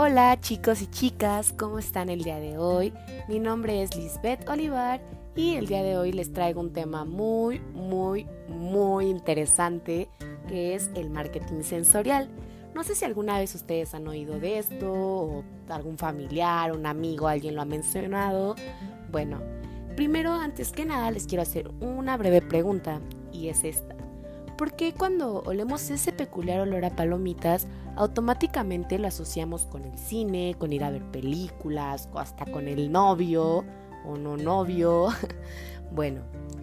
Hola chicos y chicas, ¿cómo están el día de hoy? Mi nombre es Lisbeth Olivar y el día de hoy les traigo un tema muy, muy, muy interesante que es el marketing sensorial. No sé si alguna vez ustedes han oído de esto o algún familiar, un amigo, alguien lo ha mencionado. Bueno, primero, antes que nada, les quiero hacer una breve pregunta y es esta. ¿Por qué cuando olemos ese peculiar olor a palomitas, automáticamente lo asociamos con el cine, con ir a ver películas, o hasta con el novio o no novio? bueno,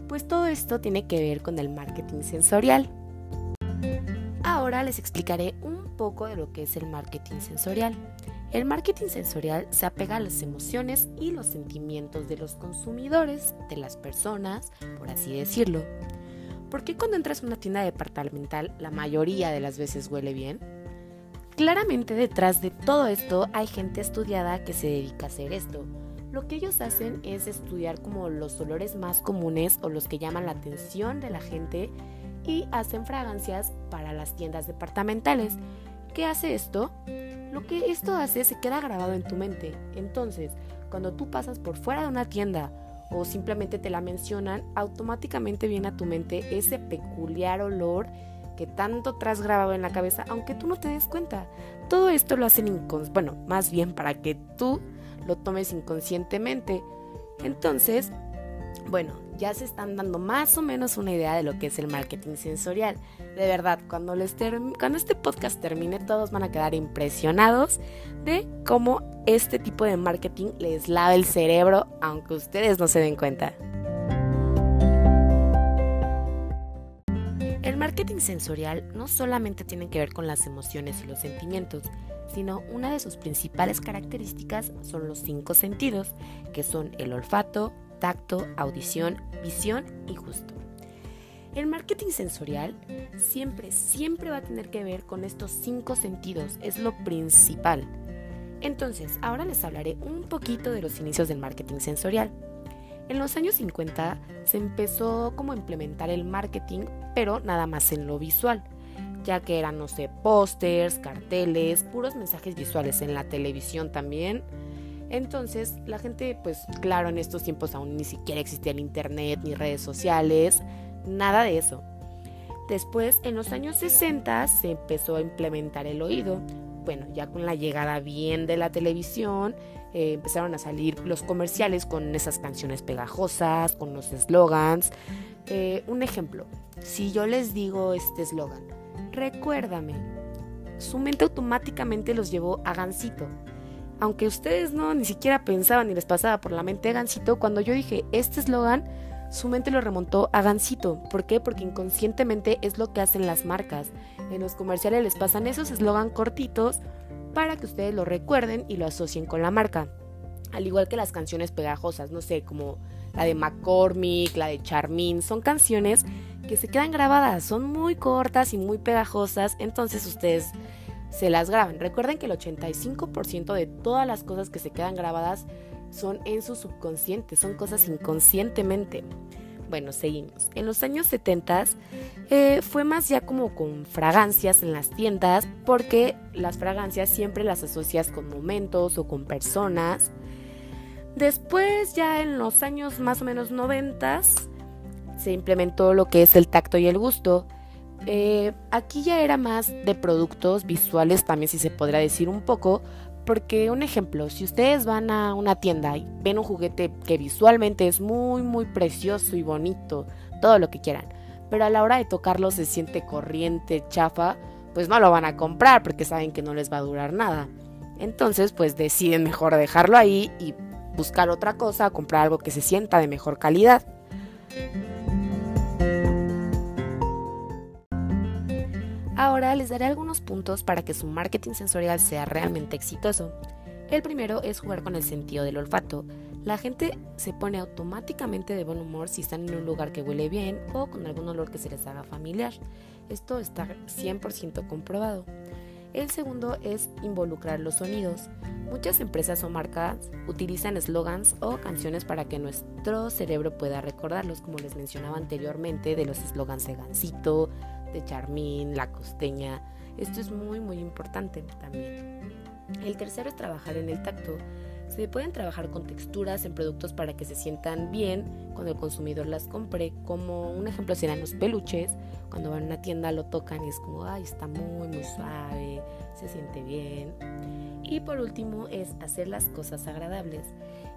pues todo esto tiene que ver con el marketing sensorial. Ahora les explicaré un poco de lo que es el marketing sensorial. El marketing sensorial se apega a las emociones y los sentimientos de los consumidores, de las personas, por así decirlo. ¿Por qué cuando entras a una tienda departamental la mayoría de las veces huele bien? Claramente detrás de todo esto hay gente estudiada que se dedica a hacer esto. Lo que ellos hacen es estudiar como los olores más comunes o los que llaman la atención de la gente y hacen fragancias para las tiendas departamentales. ¿Qué hace esto? Lo que esto hace se queda grabado en tu mente. Entonces, cuando tú pasas por fuera de una tienda o simplemente te la mencionan, automáticamente viene a tu mente ese peculiar olor que tanto traes grabado en la cabeza, aunque tú no te des cuenta. Todo esto lo hacen inconsciente, bueno, más bien para que tú lo tomes inconscientemente. Entonces, bueno, ya se están dando más o menos una idea de lo que es el marketing sensorial. De verdad, cuando, les cuando este podcast termine, todos van a quedar impresionados de cómo este tipo de marketing les lava el cerebro, aunque ustedes no se den cuenta. El marketing sensorial no solamente tiene que ver con las emociones y los sentimientos, sino una de sus principales características son los cinco sentidos, que son el olfato, tacto, audición, visión y gusto. El marketing sensorial siempre, siempre va a tener que ver con estos cinco sentidos, es lo principal. Entonces, ahora les hablaré un poquito de los inicios del marketing sensorial. En los años 50 se empezó como a implementar el marketing, pero nada más en lo visual, ya que eran, no sé, pósters, carteles, puros mensajes visuales en la televisión también. Entonces, la gente, pues claro, en estos tiempos aún ni siquiera existía el internet ni redes sociales, nada de eso. Después, en los años 60 se empezó a implementar el oído, bueno, ya con la llegada bien de la televisión, eh, empezaron a salir los comerciales con esas canciones pegajosas, con los eslogans. Eh, un ejemplo, si yo les digo este eslogan, recuérdame, su mente automáticamente los llevó a Gansito. Aunque ustedes no ni siquiera pensaban ni les pasaba por la mente Gansito, cuando yo dije este eslogan, su mente lo remontó a Gansito. ¿Por qué? Porque inconscientemente es lo que hacen las marcas. En los comerciales les pasan esos eslogan cortitos para que ustedes lo recuerden y lo asocien con la marca. Al igual que las canciones pegajosas, no sé, como la de McCormick, la de Charmin, son canciones que se quedan grabadas, son muy cortas y muy pegajosas, entonces ustedes se las graban. Recuerden que el 85% de todas las cosas que se quedan grabadas son en su subconsciente, son cosas inconscientemente. Bueno, seguimos. En los años 70 eh, fue más ya como con fragancias en las tiendas, porque las fragancias siempre las asocias con momentos o con personas. Después, ya en los años más o menos 90, se implementó lo que es el tacto y el gusto. Eh, aquí ya era más de productos visuales, también si se podría decir un poco, porque un ejemplo, si ustedes van a una tienda y ven un juguete que visualmente es muy, muy precioso y bonito, todo lo que quieran, pero a la hora de tocarlo se siente corriente, chafa, pues no lo van a comprar porque saben que no les va a durar nada. Entonces, pues deciden mejor dejarlo ahí y buscar otra cosa, comprar algo que se sienta de mejor calidad. Ahora les daré algunos puntos para que su marketing sensorial sea realmente exitoso. El primero es jugar con el sentido del olfato. La gente se pone automáticamente de buen humor si están en un lugar que huele bien o con algún olor que se les haga familiar. Esto está 100% comprobado. El segundo es involucrar los sonidos. Muchas empresas o marcas utilizan slogans o canciones para que nuestro cerebro pueda recordarlos, como les mencionaba anteriormente, de los slogans de Gansito, de Charmín, La Costeña. Esto es muy muy importante también. El tercero es trabajar en el tacto. Se pueden trabajar con texturas en productos para que se sientan bien cuando el consumidor las compre. Como un ejemplo serían los peluches. Cuando van a una tienda lo tocan y es como, ay, está muy, muy suave, se siente bien. Y por último es hacer las cosas agradables.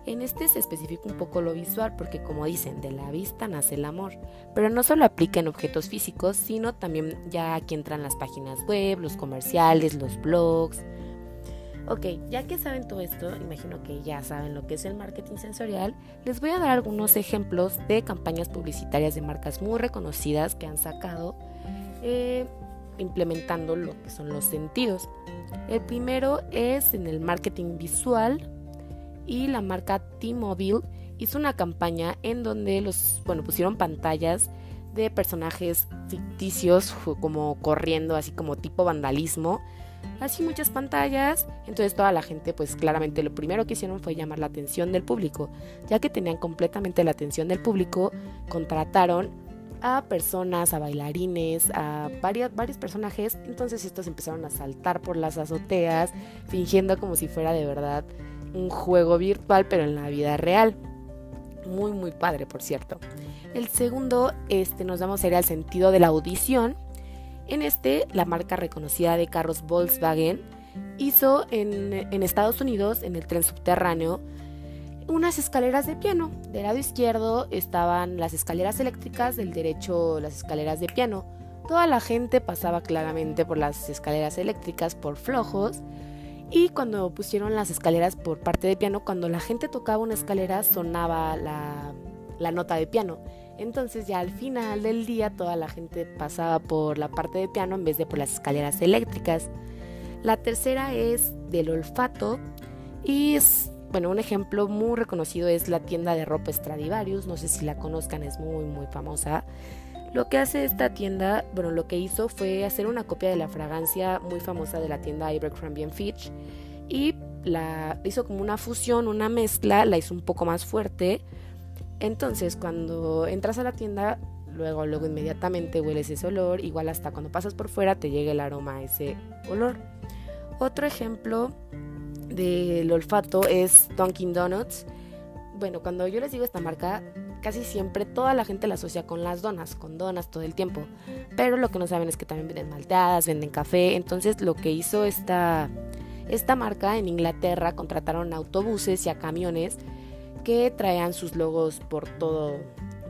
En este se especifica un poco lo visual porque como dicen, de la vista nace el amor, pero no solo aplica en objetos físicos, sino también ya aquí entran las páginas web, los comerciales, los blogs. Ok, ya que saben todo esto, imagino que ya saben lo que es el marketing sensorial, les voy a dar algunos ejemplos de campañas publicitarias de marcas muy reconocidas que han sacado eh, implementando lo que son los sentidos. El primero es en el marketing visual, y la marca T-Mobile hizo una campaña en donde los, bueno, pusieron pantallas de personajes ficticios como corriendo, así como tipo vandalismo. Así muchas pantallas, entonces toda la gente pues claramente lo primero que hicieron fue llamar la atención del público, ya que tenían completamente la atención del público, contrataron a personas, a bailarines, a varios, varios personajes, entonces estos empezaron a saltar por las azoteas, fingiendo como si fuera de verdad un juego virtual, pero en la vida real. Muy, muy padre, por cierto. El segundo, este, nos damos sería el sentido de la audición. En este, la marca reconocida de carros Volkswagen hizo en, Estados Unidos, en el tren subterráneo, unas escaleras de piano. Del lado izquierdo estaban las escaleras eléctricas, del derecho las escaleras de piano. Toda la gente pasaba claramente por las escaleras eléctricas por flojos y cuando pusieron las escaleras por parte de piano, cuando la gente tocaba una escalera sonaba la nota de piano. Entonces ya al final del día toda la gente pasaba por la parte de piano en vez de por las escaleras eléctricas. La tercera es del olfato y es, bueno, un ejemplo muy reconocido es la tienda de ropa Stradivarius, no sé si la conozcan, es muy muy famosa. Lo que hace esta tienda, bueno, lo que hizo fue hacer una copia de la fragancia muy famosa de la tienda Abercrombie Fitch y la hizo como una fusión, una mezcla, la hizo un poco más fuerte. Entonces, cuando entras a la tienda, luego luego inmediatamente hueles ese olor, igual hasta cuando pasas por fuera te llega el aroma a ese olor. Otro ejemplo del olfato es Dunkin Donuts. Bueno, cuando yo les digo esta marca, casi siempre toda la gente la asocia con las donas, con donas todo el tiempo. Pero lo que no saben es que también venden malteadas, venden café. Entonces lo que hizo esta, esta marca en Inglaterra, contrataron autobuses y a camiones que traían sus logos por, todo,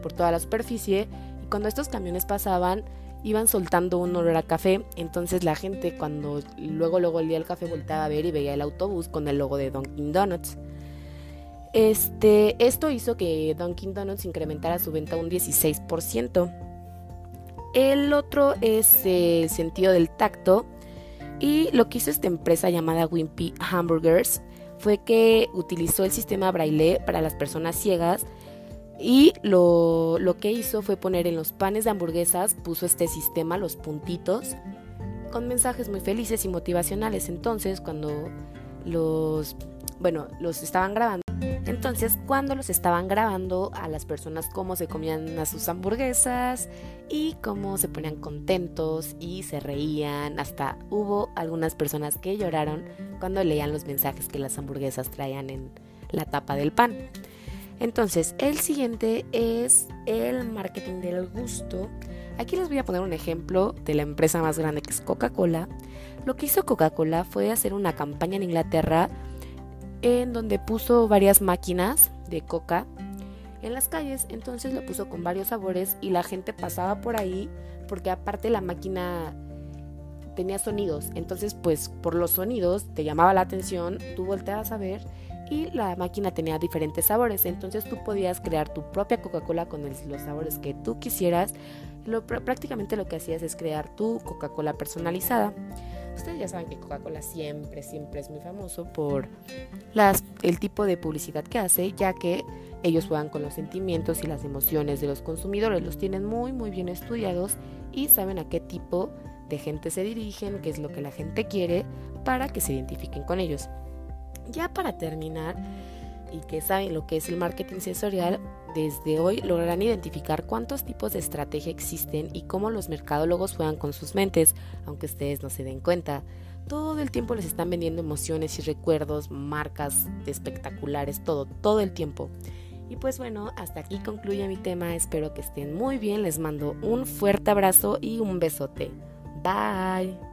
por toda la superficie. Y cuando estos camiones pasaban, iban soltando un olor a café. Entonces la gente cuando luego luego olía el café volteaba a ver y veía el autobús con el logo de Dunkin' Donuts. Este, esto hizo que Dunkin' Donuts incrementara su venta un 16%. El otro es el sentido del tacto. Y lo que hizo esta empresa llamada Wimpy Hamburgers fue que utilizó el sistema braille para las personas ciegas y lo, lo, que hizo fue poner en los panes de hamburguesas, puso este sistema, los puntitos, con mensajes muy felices y motivacionales. Entonces, cuando los, bueno, los estaban grabando, entonces, cuando los estaban grabando a las personas cómo se comían a sus hamburguesas y cómo se ponían contentos y se reían, hasta hubo algunas personas que lloraron cuando leían los mensajes que las hamburguesas traían en la tapa del pan. Entonces, el siguiente es el marketing del gusto. Aquí les voy a poner un ejemplo de la empresa más grande que es Coca-Cola. Lo que hizo Coca-Cola fue hacer una campaña en Inglaterra en donde puso varias máquinas de coca en las calles, entonces lo puso con varios sabores y la gente pasaba por ahí porque aparte la máquina tenía sonidos, entonces pues por los sonidos te llamaba la atención, tú volteabas a ver y la máquina tenía diferentes sabores, entonces tú podías crear tu propia Coca-Cola con los sabores que tú quisieras, lo, prácticamente lo que hacías es crear tu Coca-Cola personalizada. Ustedes ya saben que Coca-Cola siempre, siempre es muy famoso por el tipo de publicidad que hace, ya que ellos juegan con los sentimientos y las emociones de los consumidores, los tienen muy, muy bien estudiados y saben a qué tipo de gente se dirigen, qué es lo que la gente quiere para que se identifiquen con ellos. Ya para terminar, y que saben lo que es el marketing sensorial, desde hoy lograrán identificar cuántos tipos de estrategia existen y cómo los mercadólogos juegan con sus mentes, aunque ustedes no se den cuenta. todo el tiempo les están vendiendo emociones y recuerdos, marcas espectaculares, todo, todo el tiempo. Y pues bueno, hasta aquí concluye mi tema, espero que estén muy bien, les mando un fuerte abrazo y un besote. Bye.